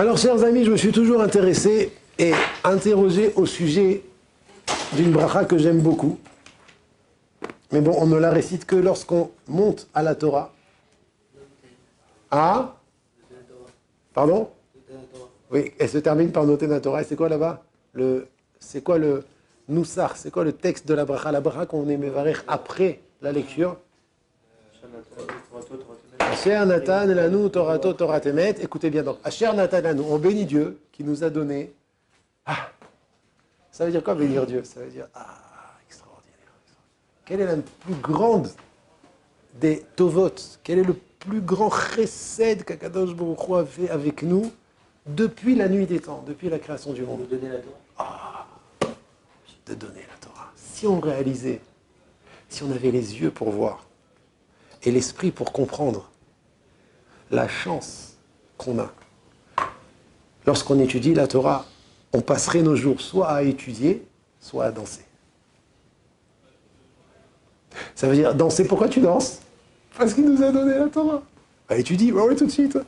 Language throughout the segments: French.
Alors, chers amis, je me suis toujours intéressé et interrogé au sujet d'une bracha que j'aime beaucoup. Mais bon, on ne la récite que lorsqu'on monte à la Torah. Ah Pardon Oui, elle se termine par noter la Torah. Et c'est quoi là-bas C'est quoi le Noussar C'est quoi le texte de la bracha La bracha qu'on aimait après la lecture Asher Nathan Elanu Torato Torah Temet. Écoutez bien donc. Asher Nathan Elanu. On bénit Dieu qui nous a donné. Ah Ça veut dire quoi bénir Dieu? Ça veut dire Ah, extraordinaire. Quelle est la plus grande des Tovot? Quel est le plus grand chesed qu'Akadosh Baruch a fait avec nous depuis la nuit des temps, depuis la création du monde? De donner la Torah. Ah, de donner la Torah. Si on réalisait, si on avait les yeux pour voir et l'esprit pour comprendre la chance qu'on a. Lorsqu'on étudie la Torah, on passerait nos jours soit à étudier, soit à danser. Ça veut dire danser, pourquoi tu danses? Parce qu'il nous a donné la Torah. Bah étudie, bah oui tout de suite.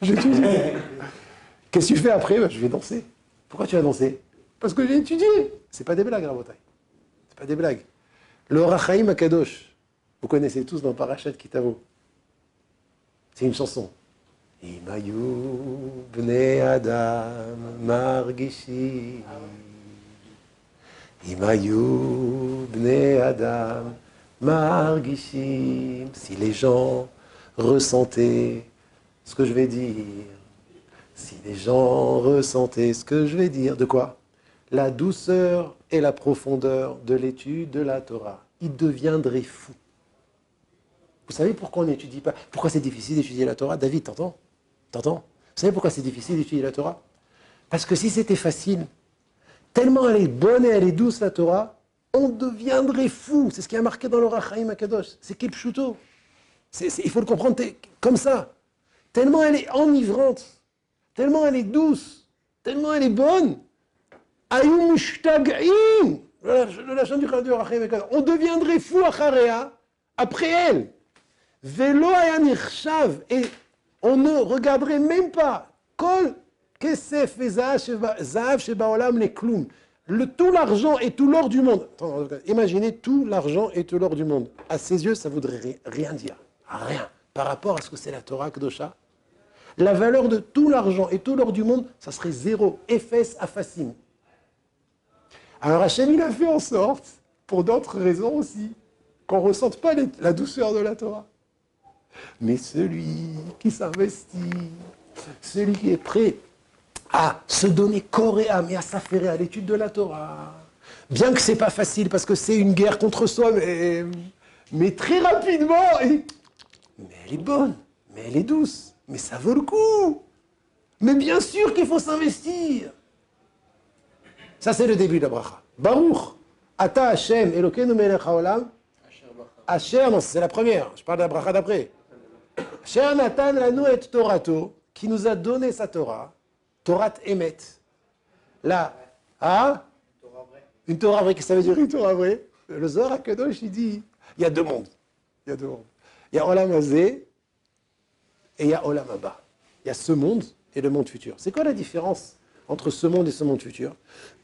J'étudie. Qu'est-ce que tu fais après? Bah, Je vais danser. Pourquoi tu vas danser? Parce que j'ai étudié. C'est pas des blagues, Rabotai. C'est pas des blagues. Le Rachaim Akadosh, vous connaissez tous dans Parashat Kitavo. C'est une chanson. Imayu bne Adam margishi. Imayu bne Adam margishim. Si les gens ressentaient ce que je vais dire, si les gens ressentaient ce que je vais dire, de quoi? La douceur et la profondeur de l'étude de la Torah, ils deviendraient fous. Vous savez pourquoi on n'étudie pas Pourquoi c'est difficile d'étudier la Torah? David, t'entends? T'entends? Vous savez pourquoi c'est difficile d'étudier la Torah? Parce que si c'était facile, tellement elle est bonne et elle est douce la Torah, on deviendrait fou. C'est ce qui est marqué dans le Rachaim Akadosh. C'est Kipchuto. Il faut le comprendre comme ça. Tellement elle est enivrante, tellement elle est douce, tellement elle est bonne. On deviendrait fou après elle. Vélo et on ne regarderait même pas. Le, tout l'argent et tout l'or du monde. imaginez tout l'argent et tout l'or du monde. À ses yeux, ça voudrait rien dire. Rien. Par rapport à ce que c'est la Torah Kdosha, la valeur de tout l'argent et tout l'or du monde, ça serait zéro. Ephes à. Alors Hachem, il a fait en sorte, pour d'autres raisons aussi, qu'on ne ressente pas la douceur de la Torah. Mais celui qui s'investit, celui qui est prêt à se donner corps et âme et à s'affairer à l'étude de la Torah, bien que ce n'est pas facile parce que c'est une guerre contre soi, mais, mais très rapidement, mais elle est bonne, mais elle est douce, mais ça vaut le coup. Mais bien sûr qu'il faut s'investir. Ça, c'est le début de la bracha. Baruch, Ata Hashem, Elokeinu melech haolam. Asher, non, c'est la première. Je parle de la bracha d'après. Cher Nathan Lanu et Torato, qui nous a donné sa Torah, Torah Emet. Là, hein? Une Torah vraie, qu'est-ce que ça veut dire? Une Torah vraie Le Zohar Akadosh, il dit, il y a deux mondes. Il y a deux mondes. Il y a Olam et il y a Olam Abba. Il y a ce monde et le monde futur. C'est quoi la différence entre ce monde et ce monde futur?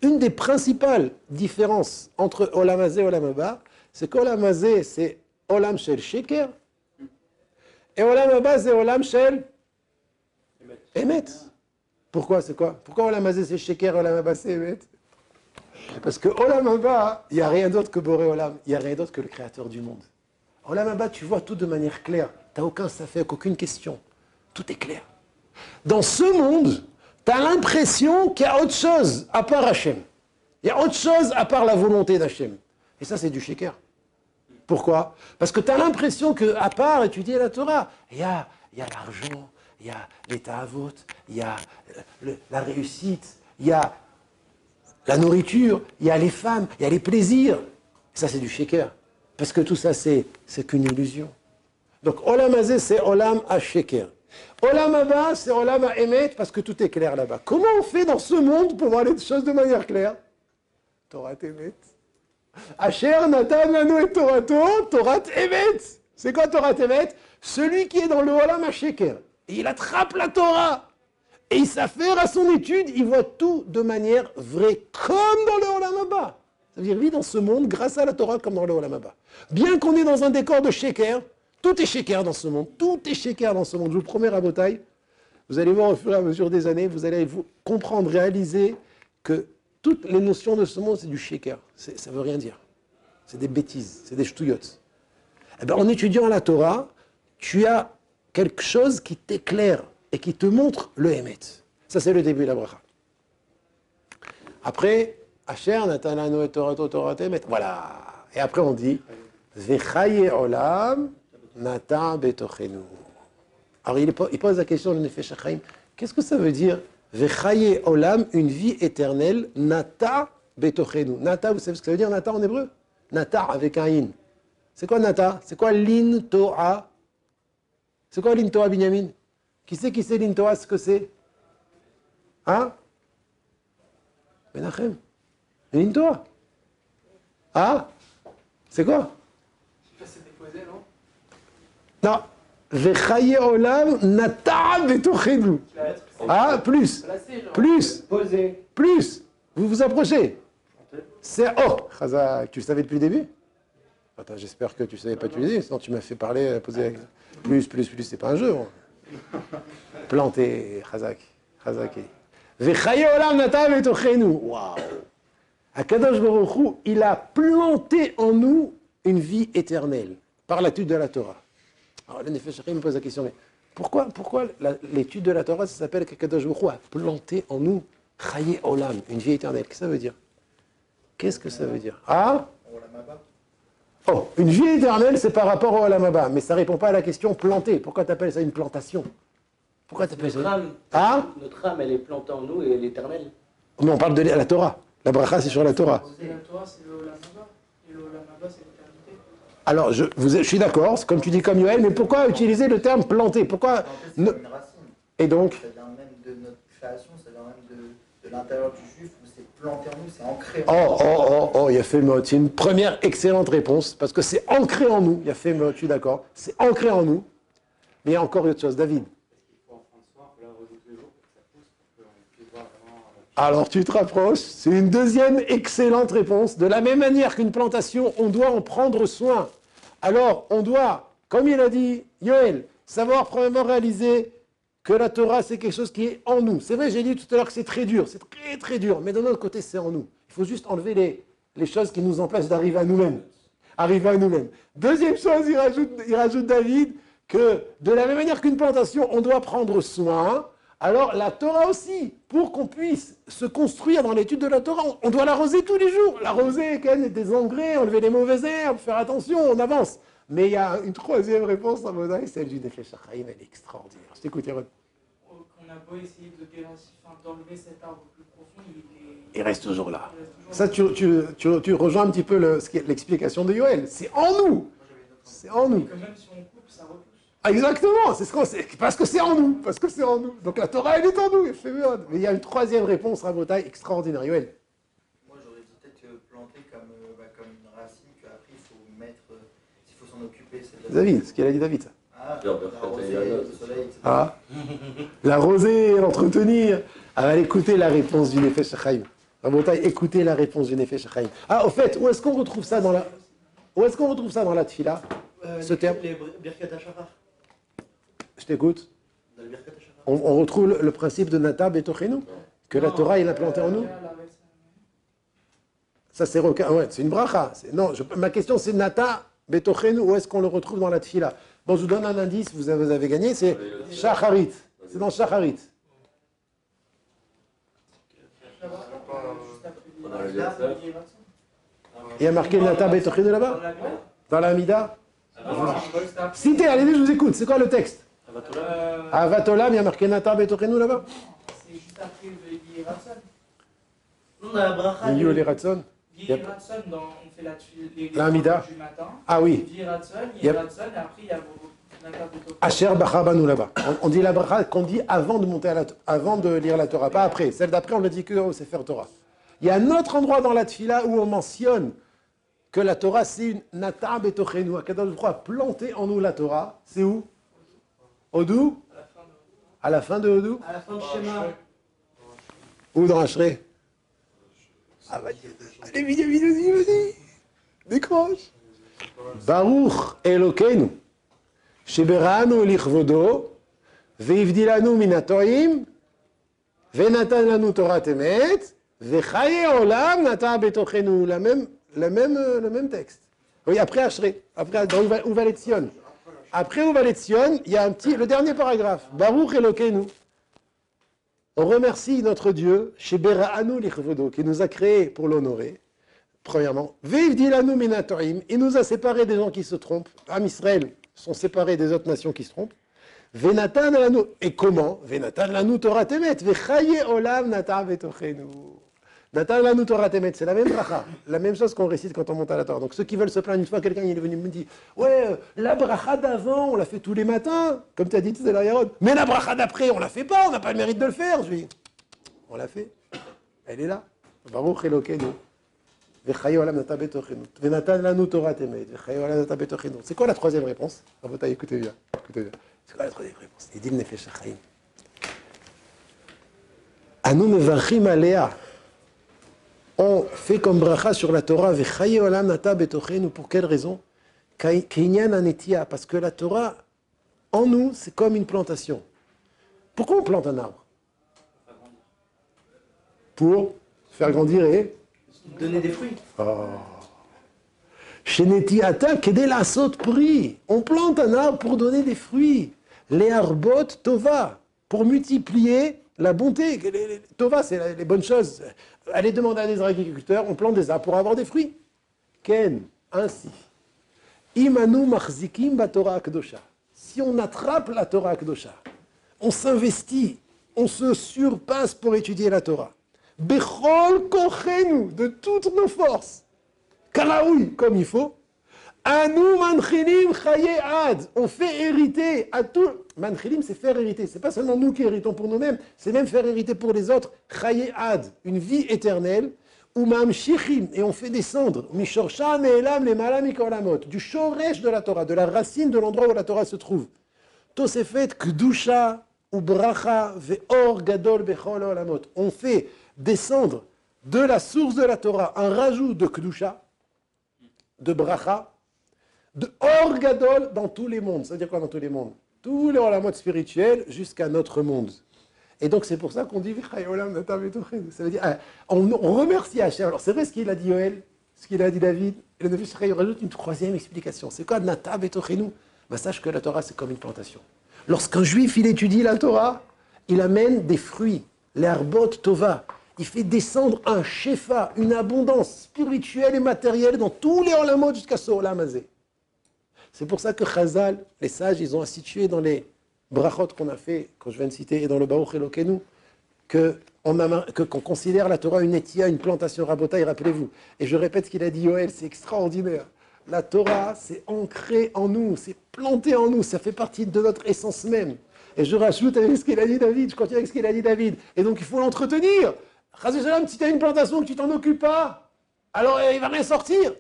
Une des principales différences entre Olam et Olam Abba, c'est qu'Olam Azé, c'est Olam Shel Sheker, et Olam Abba, c'est Olam Shel Emet. Pourquoi c'est quoi? Pourquoi Olam Azé c'est Sheker, Olam Abba c'est Emet? Parce que Olam Abba, il n'y a rien d'autre que Boré Olam, il n'y a rien d'autre que le créateur du monde. Olam Abba, tu vois tout de manière claire. Tu n'as aucun fait aucune question. Tout est clair. Dans ce monde, tu as l'impression qu'il y a autre chose à part Hachem. Il y a autre chose à part la volonté d'Hachem. Et ça, c'est du Sheker. Pourquoi? Parce que tu as l'impression qu'à part étudier la Torah, il y a, l'argent, il y a l'état à vote, il y a euh, la réussite, il y a la nourriture, il y a les femmes, il y a les plaisirs. Ça, c'est du shaker. Parce que tout ça, c'est, qu'une illusion. Donc, Olam Azé, c'est Olam à shaker. Olam Abba, c'est Olam à émettre parce que tout est clair là-bas. Comment on fait dans ce monde pour voir les choses de manière claire? Torah t'émet. Asher Natan Anu et Torato, Torat Emet. C'est quoi Torat Celui qui est dans le Olam Sheker. Et il attrape la Torah. et il s'affaire à son étude, il voit tout de manière vraie, comme dans le Olam Abba. Ça veut dire, vit dans ce monde grâce à la Torah comme dans le Olam Abba. Bien qu'on est dans un décor de sheker, tout est sheker dans ce monde, tout est sheker dans ce monde. Je vous promets, Rabotai, vous allez voir au fur et à mesure des années, vous allez vous comprendre, réaliser que toutes les notions de ce monde, c'est du sheker. Ça veut rien dire. C'est des bêtises, c'est des ch'touillottes. Eh bien, en étudiant la Torah, tu as quelque chose qui t'éclaire et qui te montre le Hémet. Ça, c'est le début de la bracha. Après, Asher, Natalano et Torah, Torah, Voilà. Et après, on dit Vechaye Olam, Nata Betochenu. Alors, il pose la question, le Nefesh Qu'est-ce que ça veut dire Vechaye Olam, une vie éternelle, Nata Betochenu. Nata, vous savez ce que ça veut dire, Nata en hébreu? Nata avec un in. C'est quoi Nata? C'est quoi l'in Toa? C'est quoi l'in Toa, Binyamin? Qui sait qui c'est l'Intoa, ce que c'est? Hein? Menachem. L'Intoa. Ah? C'est quoi? C'est déposé, non? Non. Vechaye olam nata betochenu. Ah, plus. Plus. Plus. Vous vous approchez. C'est oh, tu le savais depuis le début? Attends, j'espère que tu ne savais pas utiliser, sinon tu m'as fait parler, poser plus, plus, plus, c'est pas un jeu. Planté, Chazak. Chazak. Waouh! Akadosh Baruch il a planté en nous une vie éternelle par l'étude de la Torah. Alors le Nefesh me pose la question, mais pourquoi, pourquoi l'étude de la Torah, ça s'appelle Baruch a planté en nous Chaye Olam, une vie éternelle? Qu'est-ce que ça veut dire? Qu'est-ce que ça veut dire? Ah? Oh, une vie éternelle, c'est par rapport au Alamaba, mais ça ne répond pas à la question plantée. Pourquoi tu appelles ça une plantation? Pourquoi tu appelles ça ah? Notre âme, elle est plantée en nous et elle est éternelle. Mais on parle de la Torah. La bracha, c'est sur la Torah. La Torah, c'est le Olamaba. Et le Olamaba, c'est. Alors, je, vous, je suis d'accord, comme tu dis comme Yoel, mais pourquoi utiliser le terme planté? Pourquoi ne... Et donc? Ça vient même de notre création, ça vient même de, de l'intérieur du juif planté en nous, c'est ancré en nous. Oh, oh, oh, oh, il y a fait C'est une première excellente réponse, parce que c'est ancré en nous. Il y a fait je suis d'accord. C'est ancré en nous. Mais il y a encore autre chose. David. Alors tu te rapproches, c'est une deuxième excellente réponse. De la même manière qu'une plantation, on doit en prendre soin. Alors on doit, comme il a dit Yoel, savoir probablement réaliser que la Torah, c'est quelque chose qui est en nous. C'est vrai, j'ai dit tout à l'heure que c'est très dur, c'est très très dur, mais d'un autre côté, c'est en nous. Il faut juste enlever les, les choses qui nous empêchent d'arriver à nous-mêmes. Arriver à nous-mêmes. Deuxième chose, il rajoute, il rajoute David que de la même manière qu'une plantation, on doit prendre soin. Alors la Torah aussi, pour qu'on puisse se construire dans l'étude de la Torah, on doit l'arroser tous les jours. L'arroser, des engrais, enlever les mauvaises herbes, faire attention, on avance. Mais il y a une troisième réponse à Mosaï, celle du Nefesh elle est extraordinaire. Je t'écoute, Yaron on a beau essayer de d'enlever cet arbre plus profond, il, est... il reste toujours là. Ça, tu, tu, tu, tu, rejoins un petit peu l'explication de Yoel. C'est en nous. C'est en nous. Exactement, c'est ce qu'on parce que c'est en nous, parce que c'est en nous. Donc la Torah, elle est en nous, Mais il y a une troisième réponse, Rabotai, extraordinaire. Yoel. Moi, j'aurais dit peut-être planter comme, euh, bah, comme une racine qu'après, il faut mettre, euh, il faut s'en occuper. David, ce qu'il a dit David, ça. Ah, la rosée, l'entretenir. Ah, allez écouter la réponse du Nefesh Chaim. écoutez la réponse du Nefesh Chaim. Ah, au fait, où est-ce qu'on retrouve ça dans la, où est-ce qu'on retrouve ça dans la tfila euh, Ce terme? T'écoute. On, retrouve le, principe de Natab et que la Torah il a planté en nous. Ça c'est une bracha. Non, ma question c'est Nata Betochenu, où est-ce qu'on le retrouve dans la tfila? Bon, je vous donne un indice, vous avez, gagné, c'est Shacharit. C'est dans Shacharit. Il y a marqué Nata Betochenu là-bas? Dans la Mida Citez, allez-y, je vous écoute. C'est quoi le texte? Avatolam, il y a marqué Nata Betochenu là-bas C'est juste après le Ratson. Non, la bracha. Yuli Ratson Ratson, on fait la, les, la Amida. du matin. Ah oui. Ratson, et après il y a Asher Bachabanu là-bas. On, dit la bracha qu'on dit avant de monter à la, avant de lire la Torah, pas après. Celle d'après, on le dit que au Sefer Torah. Il y a un autre endroit dans la Tfila où on mentionne que la Torah, c'est une Natab et Tochenu. Akadosh a planté en nous la Torah. C'est où? Odou À la fin de Odou À la fin du schéma. Ou dans Ashré Ah bah, allez, vite, vite, vas-y, vas-y. Décroche. Baruch Elokeinu, Sheberanu lichvodo, veivdilanu minatoim, venatan lanu Torah temet, vechaye olam nata betochenu. La même, la même, euh, le même texte. Oui, après Ashré, après dans Uva- Uvaletzion. Après Uvaletzion, il y a un petit, le dernier paragraphe. Baruch Elokeinu. On remercie notre Dieu, Bera'anu lichvodo, qui nous a créés pour l'honorer. Premièrement, Viv dilanu minatoim, il nous a séparés des gens qui se trompent. Am Israël sont séparés des autres nations qui se trompent. Venatan lanu, et comment Venatan lanu Torah temet, vechaye olam nata betochenu. C'est la même bracha, la même chose qu'on récite quand on monte à la Torah. Donc ceux qui veulent se plaindre, une fois quelqu'un est venu me dire, ouais, euh, la bracha d'avant, on l'a fait tous les matins, comme tu as dit tout à l'heure, Yaron. Mais la bracha d'après, on la fait pas, on n'a pas le mérite de le faire. Je lui dis, on l'a fait. Elle est là. Baruch Elokeinu. C'est quoi la troisième réponse? Rabotai, écoutez bien. Écoutez bien. C'est quoi la troisième réponse? Il dit le Nefesh HaChaim. Anu. On fait comme bracha sur la Torah. Pour quelle raison? Parce que la Torah, en nous, c'est comme une plantation. Pourquoi on plante un arbre? Pour faire grandir et Donner des fruits. Pris. On plante un arbre pour donner des fruits. Les arbot tova, pour multiplier la bonté. Les- les- Tova, c'est les bonnes choses. Allez demander à des agriculteurs, on plante des arbres pour avoir des fruits. Ken, ainsi. Imanu machzikim batora kdosha. Si on attrape la Torah kdosha, on s'investit, on se surpasse pour étudier la Torah. Bechol kochenu, de toutes nos forces. Karaoui, comme il faut. Manchilim ad. On fait hériter à tout. Manchilim, c'est faire hériter. C'est pas seulement nous qui héritons pour nous-mêmes, c'est même faire hériter pour les autres. Chaye ad, une vie éternelle. Ou mamshichim, et on fait descendre. Mishorsham elam le malam mikolamot. Du shoresh de la Torah, de la racine de l'endroit où la Torah se trouve. Tosefet kdusha ou bracha ve'or gadol bechol olamot. On fait descendre de la source de la Torah un rajout de kdusha, de bracha, de or gadol dans tous les mondes. Ça veut dire quoi dans tous les mondes? Tous les olamot spirituels jusqu'à notre monde. Et donc c'est pour ça qu'on dit. Ça veut dire, ah, on, remercie Hachem. Alors c'est vrai ce qu'il a dit Yoel, ce qu'il a dit David. Et le Chaim rajoute une troisième explication. C'est quoi natav etochenu ben, Sache que la Torah c'est comme une plantation. Lorsqu'un juif il étudie la Torah, il amène des fruits, l'herbot tova. Il fait descendre un shefa, une abondance spirituelle et matérielle dans tous les olamot jusqu'à ce olam hazé. C'est pour ça que Chazal, les sages, ils ont institué dans les brachot qu'on a fait, quand je viens de citer, et dans le Baruch Elokenu, que que- qu'on considère la Torah une étia, une plantation rabotaille, rappelez-vous. Et je répète ce qu'il a dit Yoel, c'est extraordinaire. La Torah, c'est ancré en nous, c'est planté en nous, ça fait partie de notre essence même. Et je rajoute avec ce qu'il a dit David, je continue avec ce qu'il a dit David. Et donc il faut l'entretenir. Chazé si tu as une plantation que tu t'en occupes pas, alors il va rien sortir.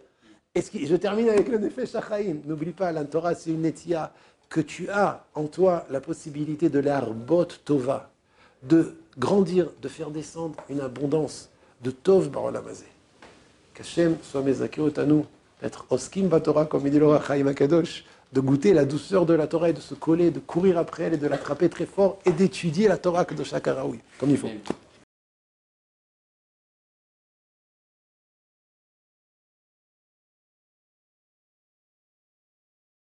Je termine avec le Nefesh HaChaim. N'oublie pas, la Torah, c'est une étia que tu as en toi la possibilité de l'arbot tova, de grandir, de faire descendre une abondance de tov barolamazé. Qu'Hachem soit mezakeot à nous, d'être oskim batora, comme il dit le Chaim Akadosh, de goûter la douceur de la Torah et de se coller, de courir après elle et de l'attraper très fort et d'étudier la Torah de Karaoui, comme il faut.